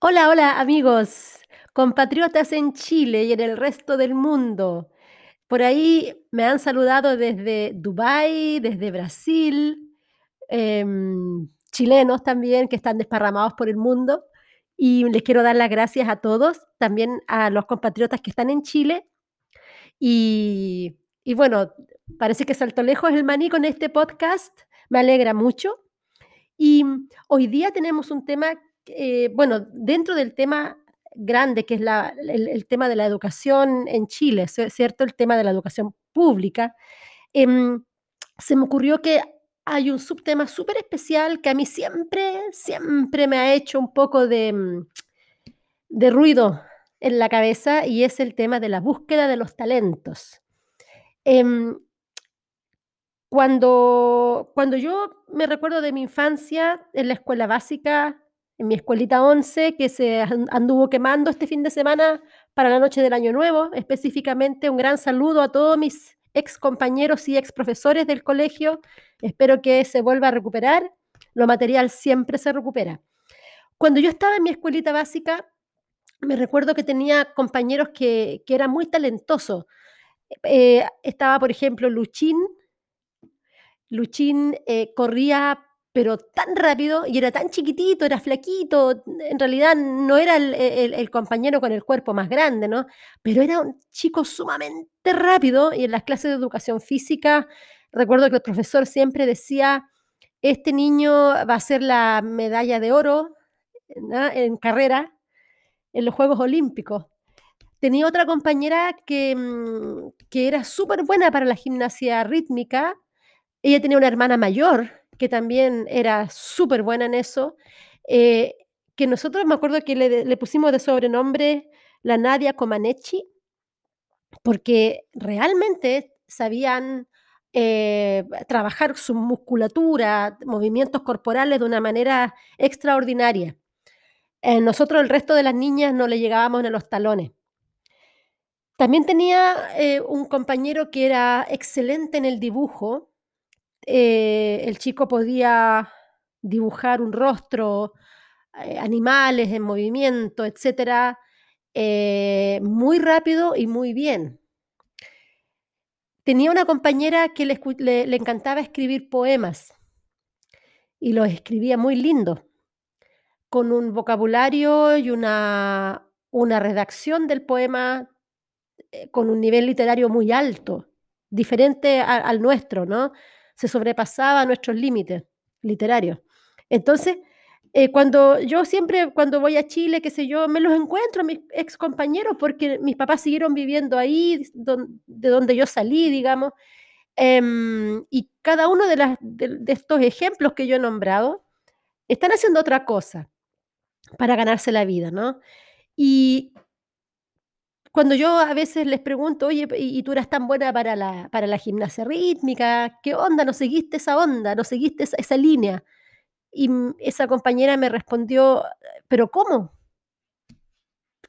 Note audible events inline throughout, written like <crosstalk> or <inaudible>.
Hola, hola amigos, compatriotas en Chile y en el resto del mundo. Por ahí me han saludado desde Dubái, desde Brasil, em, chilenos también que están desparramados por el mundo. Y les quiero dar las gracias a todos, también a los compatriotas que están en Chile. Y, bueno, parece que saltó lejos el maní con este podcast, me alegra mucho. Y hoy día tenemos un tema, eh, bueno, dentro del tema grande, que es el tema de la educación en Chile, ¿ci cierto? El tema de la educación pública, em, se me ocurrió que hay un subtema súper especial que a mí siempre, siempre me ha hecho un poco de, mm, de ruido en la cabeza, y es el tema de la búsqueda de los talentos. Em cuando cuando yo me recuerdo de mi infancia en la escuela básica, en mi escuelita 11, que se an anduvo quemando este fin de semana para la noche del año nuevo, específicamente, un gran saludo a todos mis excompañeros y exprofesores del colegio. Espero que se vuelva a recuperar, lo material siempre se recupera. Cuando yo estaba en mi escuelita básica, me recuerdo que tenía compañeros que que eran muy talentosos. Eh, estaba, por ejemplo, Luchín Luchín, eh, corría, pero tan rápido y era tan chiquitito, era flaquito, en realidad no era el el el compañero con el cuerpo más grande, ¿no? Pero era un chico sumamente rápido y en las clases de educación física recuerdo que el profesor siempre decía: "Este niño va a ser la medalla de oro, ¿no? En carrera, en los Juegos Olímpicos". Tenía otra compañera que, mm, que era superbuena para la gimnasia rítmica. Ella tenía una hermana mayor que también era superbuena en eso, eh, que nosotros me acuerdo que le pusimos de sobrenombre la Nadia Comaneci porque realmente sabían, eh, trabajar su musculatura, movimientos corporales de una manera extraordinaria. Eh, nosotros, el resto de las niñas, no le llegábamos a los talones. También tenía, eh, un compañero que era excelente en el dibujo. Eh, el chico podía dibujar un rostro, eh, animales en movimiento, etcétera, eh, muy rápido y muy bien. Tenía una compañera que le le encantaba escribir poemas y los escribía muy lindo, con un vocabulario y una una redacción del poema, con un nivel literario muy alto, diferente al nuestro, ¿no? Se sobrepasaba nuestros límites literarios. Entonces, eh, cuando yo siempre cuando voy a Chile, qué sé yo, me los encuentro mis excompañeros, porque mis papás siguieron viviendo ahí, de donde yo salí, digamos, em, y cada uno de las del de estos ejemplos que yo he nombrado, están haciendo otra cosa para ganarse la vida, ¿no? Y cuando yo a veces les pregunto: "Oye, y tú eras tan buena para la para la gimnasia rítmica, ¿qué onda? ¿No seguiste esa onda? ¿No seguiste esa línea?". Y, esa compañera me respondió: "¿Pero cómo?".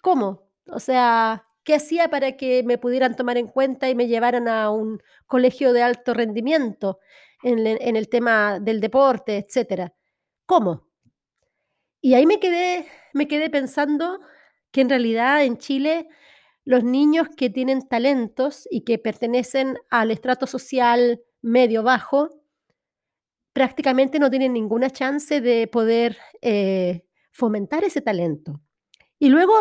¿Cómo? O sea, ¿qué hacía para que me pudieran tomar en cuenta y me llevaran a un colegio de alto rendimiento en en el tema del deporte, etcétera? ¿Cómo? Y ahí me quedé me quedé pensando que en realidad en Chile los niños que tienen talentos y que pertenecen al estrato social medio bajo prácticamente no tienen ninguna chance de poder, eh, fomentar ese talento. Y luego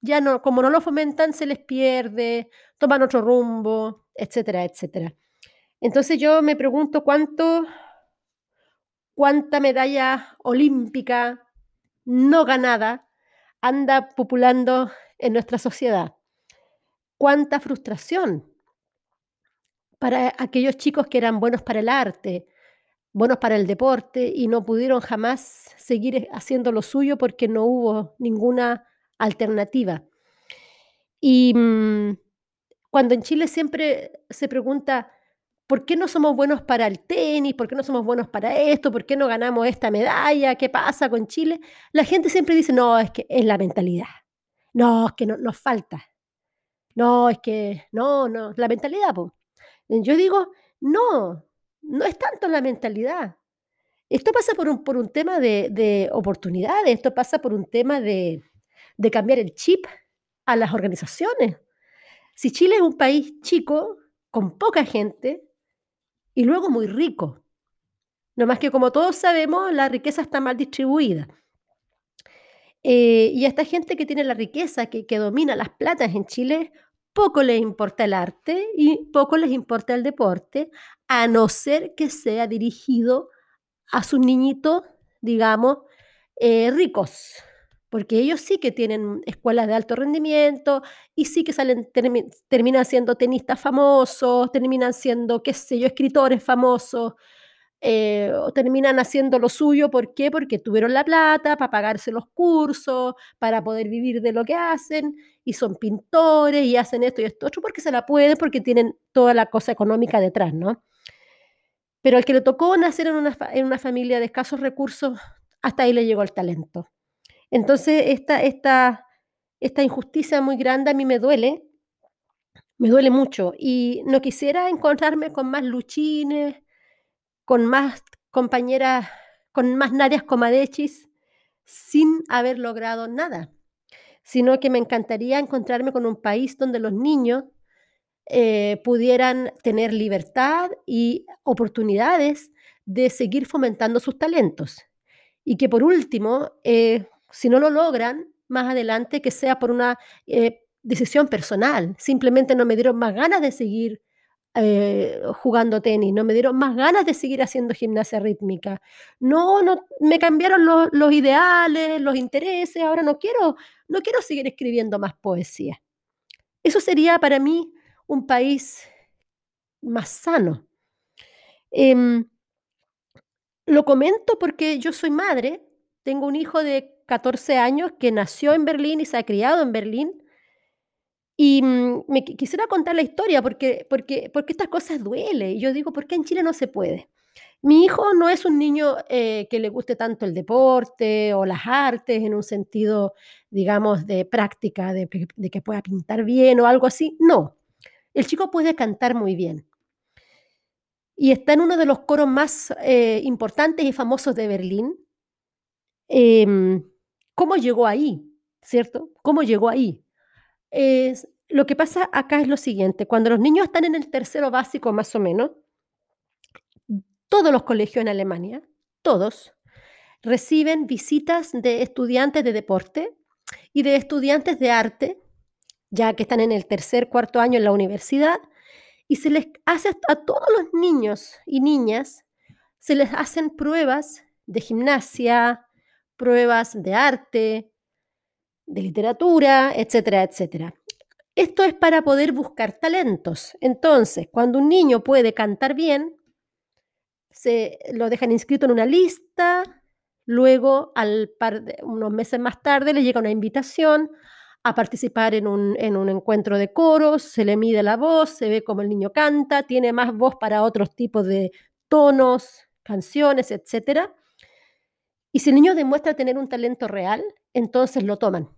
ya no como no lo fomentan, se les pierde, toman otro rumbo, etcétera, etcétera. Entonces, yo me pregunto cuánto cuánta medalla olímpica no ganada anda populando en nuestra sociedad. Cuánta frustración para aquellos chicos que eran buenos para el arte, buenos para el deporte y no pudieron jamás seguir, haciendo lo suyo porque no hubo ninguna alternativa. Y, mm, cuando en Chile siempre se pregunta: "¿Por qué no somos buenos para el tenis? ¿Por qué no somos buenos para esto? ¿Por qué no ganamos esta medalla? ¿Qué pasa con Chile?". La gente siempre dice: "No, es que es la mentalidad. No, es que no nos falta. No, es que no, no, la mentalidad, po". Yo digo: "No, no es tanto la mentalidad. Esto pasa por un por un tema de de oportunidades, esto pasa por un tema de de cambiar el chip a las organizaciones. Si Chile es un país chico, con poca gente, y luego muy rico. No más que como todos sabemos, la riqueza está mal distribuida. Eh, y a esta gente que tiene la riqueza, que, que domina las platas en Chile, poco les importa el arte y poco les importa el deporte, a no ser que sea dirigido a sus niñitos, digamos, eh, ricos, porque ellos sí que tienen escuelas de alto rendimiento y sí que salen, terminan siendo tenistas famosos, terminan siendo, qué sé yo, escritores famosos, eh, terminan haciendo lo suyo, ¿por qué? Porque tuvieron la plata para pagarse los cursos, para poder vivir de lo que hacen, y son pintores y hacen esto y esto otro, porque se la pueden, porque tienen toda la cosa económica detrás, ¿no? Pero al que le tocó nacer en una, en una familia de escasos recursos, hasta ahí le llegó el talento. Entonces, esta, esta, esta injusticia muy grande a mí me duele, me duele mucho, y no quisiera encontrarme con más luchines, con más compañeras, con más Narias Comadechis, sin haber logrado nada, sino que me encantaría encontrarme con un país donde los niños eh, pudieran tener libertad y oportunidades de seguir fomentando sus talentos. Y que por último, eh, si no lo logran, más adelante que sea por una eh, decisión personal. Simplemente no me dieron más ganas de seguir eh, jugando tenis, no me dieron más ganas de seguir haciendo gimnasia rítmica. No, no me cambiaron los ideales, los intereses, ahora no quiero, no quiero seguir escribiendo más poesía. Eso sería para mí un país más sano. Em, lo comento porque yo soy madre, tengo un hijo de 14 años que nació en Berlín y se ha criado en Berlín. Y mm, me quisiera contar la historia porque, porque, porque estas cosas duelen. Y yo digo, ¿por qué en Chile no se puede? Mi hijo no es un niño eh, que le guste tanto el deporte o las artes en un sentido, digamos, de práctica, de, que pueda pintar bien o algo así. No, el chico puede cantar muy bien. Y está en uno de los coros más eh, importantes y famosos de Berlín. Em, ¿Cómo llegó ahí? ¿Cierto? ¿Cómo llegó ahí? Lo que pasa acá es lo siguiente, cuando los niños están en el tercero básico más o menos, todos los colegios en Alemania, todos, reciben visitas de estudiantes de deporte y de estudiantes de arte, ya que están en el tercer, cuarto año en la universidad, y se les hace a todos los niños y niñas, se les hacen pruebas de gimnasia, pruebas de arte, de literatura, etcétera, etcétera. Esto es para poder buscar talentos. Entonces, cuando un niño puede cantar bien, se lo dejan inscrito en una lista, luego al par de, unos meses más tarde le llega una invitación a participar en un, en un encuentro de coros, se le mide la voz, se ve cómo el niño canta, tiene más voz para otros tipos de tonos, canciones, etcétera. Y si el niño demuestra tener un talento real, entonces lo toman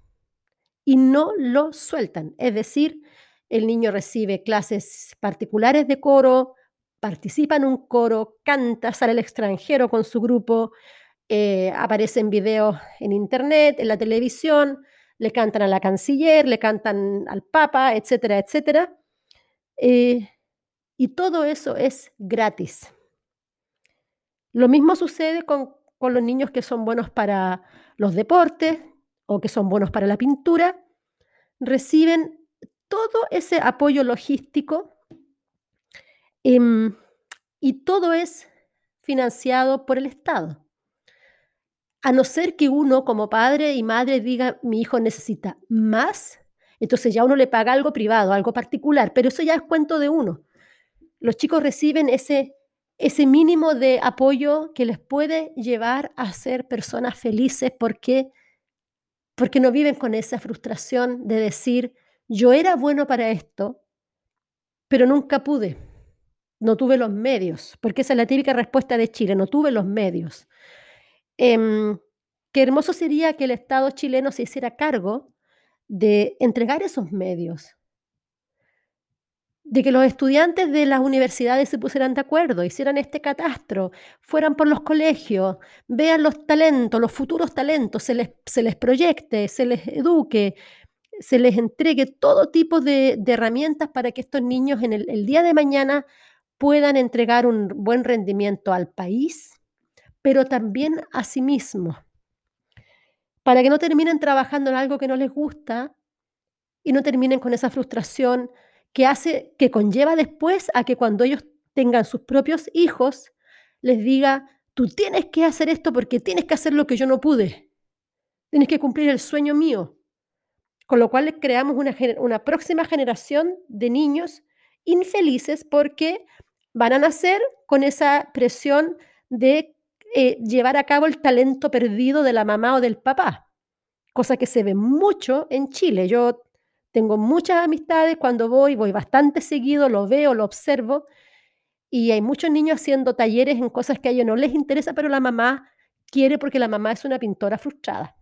y no lo sueltan. Es decir, el niño recibe clases particulares de coro, participa en un coro, canta, sale al extranjero con su grupo, eh, aparece en videos en internet, en la televisión, le cantan a la canciller, le cantan al papa, etcétera, etcétera. Eh, y todo eso es gratis. Lo mismo sucede con con los niños que son buenos para los deportes o que son buenos para la pintura, reciben todo ese apoyo logístico em, y todo es financiado por el Estado. A no ser que uno como padre y madre diga, mi hijo necesita más, entonces ya uno le paga algo privado, algo particular, pero eso ya es cuento de uno. Los chicos reciben ese ese mínimo de apoyo que les puede llevar a ser personas felices porque, porque no viven con esa frustración de decir, yo era bueno para esto, pero nunca pude, no tuve los medios, porque esa es la típica respuesta de Chile, no tuve los medios. Em, qué hermoso sería que el Estado chileno se hiciera cargo de entregar esos medios, de que los estudiantes de las universidades se pusieran de acuerdo, hicieran este catastro, fueran por los colegios, vean los talentos, los futuros talentos, se les, se les proyecte, se les eduque, se les entregue todo tipo de, herramientas para que estos niños en el, el día de mañana puedan entregar un buen rendimiento al país, pero también a sí mismos, para que no terminen trabajando en algo que no les gusta y no terminen con esa frustración que hace, que conlleva después a que cuando ellos tengan sus propios hijos, les diga, tú tienes que hacer esto porque tienes que hacer lo que yo no pude. Tienes que cumplir el sueño mío. Con lo cual creamos una, una próxima generación de niños infelices porque van a nacer con esa presión de eh, llevar a cabo el talento perdido de la mamá o del papá, cosa que se ve mucho en Chile. Yo tengo muchas amistades, cuando voy, voy bastante seguido, lo veo, lo observo, y hay muchos niños haciendo talleres en cosas que a ellos no les interesa, pero la mamá quiere porque la mamá es una pintora frustrada.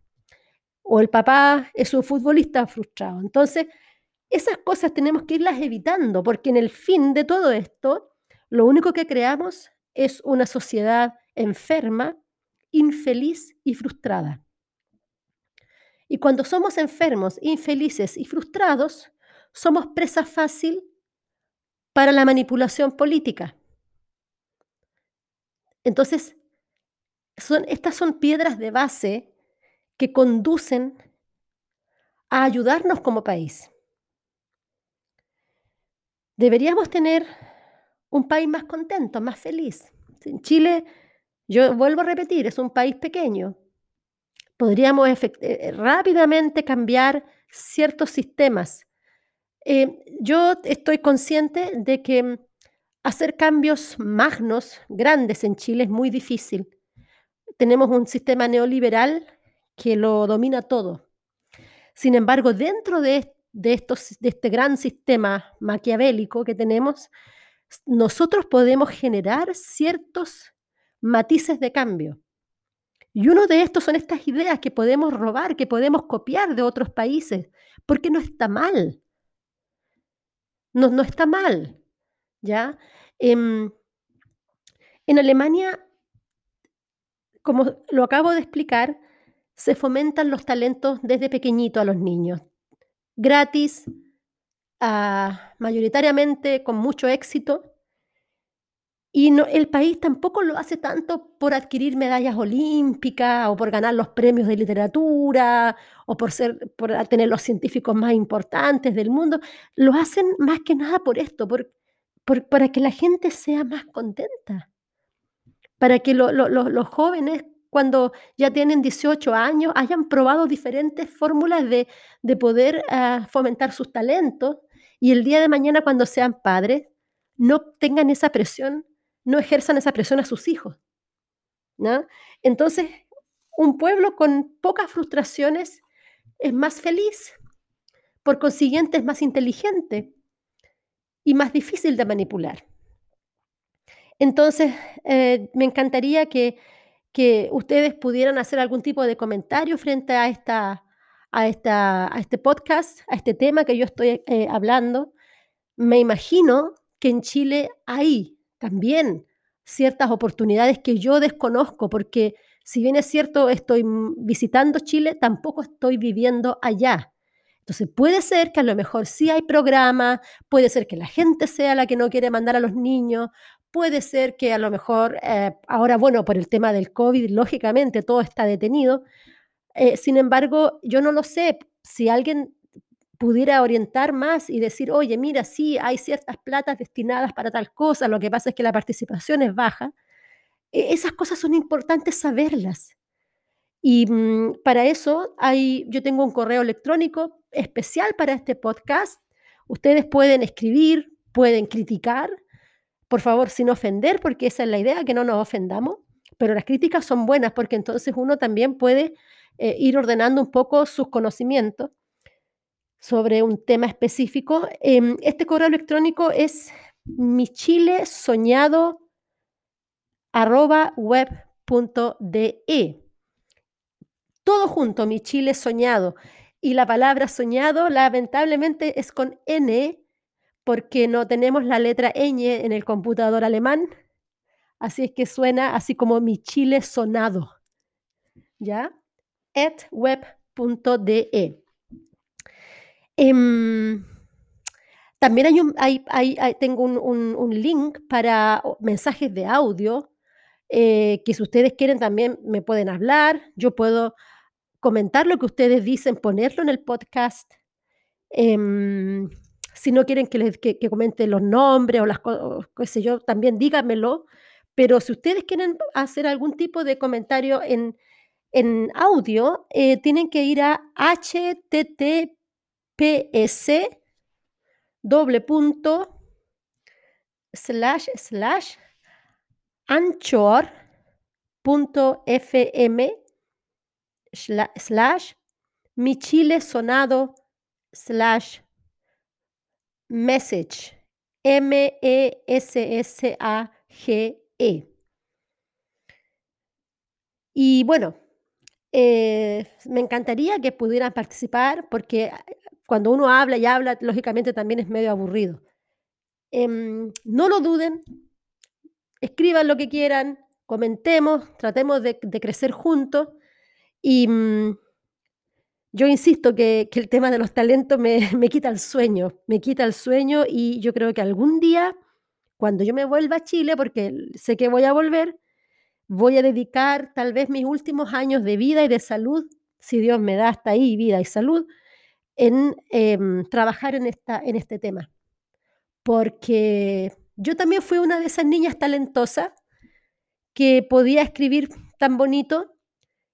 O el papá es un futbolista frustrado. Entonces, esas cosas tenemos que irlas evitando, porque en el fin de todo esto, lo único que creamos es una sociedad enferma, infeliz y frustrada. Y cuando somos enfermos, infelices y frustrados, somos presa fácil para la manipulación política. Entonces, estas son piedras de base que conducen a ayudarnos como país. Deberíamos tener un país más contento, más feliz. En Chile, yo vuelvo a repetir, es un país pequeño, podríamos eh, rápidamente cambiar ciertos sistemas. Eh, yo estoy consciente de que mm, hacer cambios magnos, grandes en Chile es muy difícil. Tenemos un sistema neoliberal que lo domina todo. Sin embargo, dentro de, de este gran sistema maquiavélico que tenemos, nosotros podemos generar ciertos matices de cambio. Y uno de estos son estas ideas que podemos robar, que podemos copiar de otros países, porque no está mal. No, no está mal. ¿ya? Em, en Alemania, como lo acabo de explicar, se fomentan los talentos desde pequeñito a los niños, gratis, ah, mayoritariamente con mucho éxito, y el país tampoco lo hace tanto por adquirir medallas olímpicas o por ganar los premios de literatura o por, tener los científicos más importantes del mundo. Lo hacen más que nada por esto, por, para que la gente sea más contenta. Para que los jóvenes, cuando ya tienen 18 años, hayan probado diferentes fórmulas de, poder ah, fomentar sus talentos y el día de mañana, cuando sean padres, no tengan esa presión no ejerzan esa presión a sus hijos. ¿no? Entonces, un pueblo con pocas frustraciones es más feliz, por consiguiente es más inteligente y más difícil de manipular. Entonces, eh, me encantaría que, que, ustedes pudieran hacer algún tipo de comentario frente a, esta, a, esta, a este podcast, a este tema que yo estoy eh, hablando. Me imagino que en Chile hay también ciertas oportunidades que yo desconozco, porque si bien es cierto, estoy visitando Chile, tampoco estoy viviendo allá. Entonces puede ser que a lo mejor sí hay programa, puede ser que la gente sea la que no quiere mandar a los niños, puede ser que a lo mejor, eh, ahora bueno, por el tema del COVID, lógicamente todo está detenido. Eh, sin embargo, yo no lo sé. Si alguien pudiera orientar más y decir, oye, mira, sí, hay ciertas platas destinadas para tal cosa, lo que pasa es que la participación es baja, e, esas cosas son importantes saberlas. Y mm, para eso hay, yo tengo un correo electrónico especial para este podcast. Ustedes pueden escribir, pueden criticar, por favor, sin ofender, porque esa es la idea, que no nos ofendamos, pero las críticas son buenas porque entonces uno también puede eh, ir ordenando un poco sus conocimientos sobre un tema específico. Em, este correo electrónico es michilesoñado.web.de. Todo junto, mi chile soñado. Y la palabra soñado, lamentablemente, es con N, porque no tenemos la letra ñ en el computador alemán, así es que suena así como mi chile sonado, ¿ya? web.de. Em, también hay un, tengo un, link para mensajes de audio eh, que si ustedes quieren también me pueden hablar, yo puedo comentar lo que ustedes dicen, ponerlo en el podcast. Em, si no quieren que les que, que comente los nombres o las cosas, qué sé yo, también díganmelo. Pero si ustedes quieren hacer algún tipo de comentario en, en audio, eh, tienen que ir a https doble punto slash slash anchor.fm sla- slash mi chile sonado slash message m e s s a g e. Y bueno eh, me encantaría que pudieran participar porque cuando uno habla y habla lógicamente también es medio aburrido. Em, no lo duden escriban lo que quieran, comentemos, tratemos de, crecer juntos y mm, yo insisto que, el tema de los talentos <laughs> me, quita el sueño, me quita el sueño y yo creo que algún día, cuando yo me vuelva a Chile, porque sé que voy a volver, voy a dedicar tal vez mis últimos años de vida y de salud, si Dios me da hasta ahí vida y salud, en em, trabajar en, esta, en este tema. Porque yo también fui una de esas niñas talentosas que podía escribir tan bonito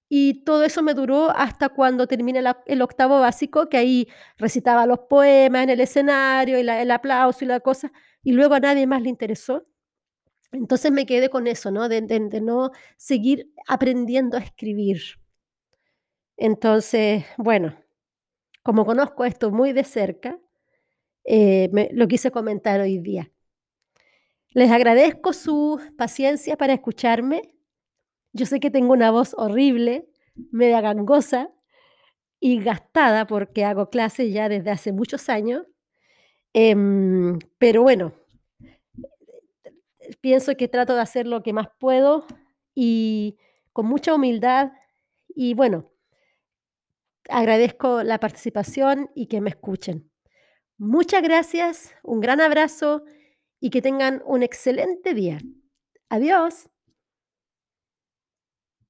y todo eso me duró hasta cuando terminé el octavo básico, que ahí recitaba los poemas en el escenario y el aplauso y la cosa, y luego a nadie más le interesó. Entonces me quedé con eso, ¿no? De- de no seguir aprendiendo a escribir. Entonces, bueno, como conozco esto muy de cerca, eh, me- lo quise comentar hoy día. Les agradezco su paciencia para escucharme. Yo sé que tengo una voz horrible, media gangosa y gastada porque hago clases ya desde hace muchos años. Em, pero bueno, pienso que trato de hacer lo que más puedo y con mucha humildad. Y bueno, agradezco la participación y que me escuchen. Muchas gracias, un gran abrazo y que tengan un excelente día. Adiós.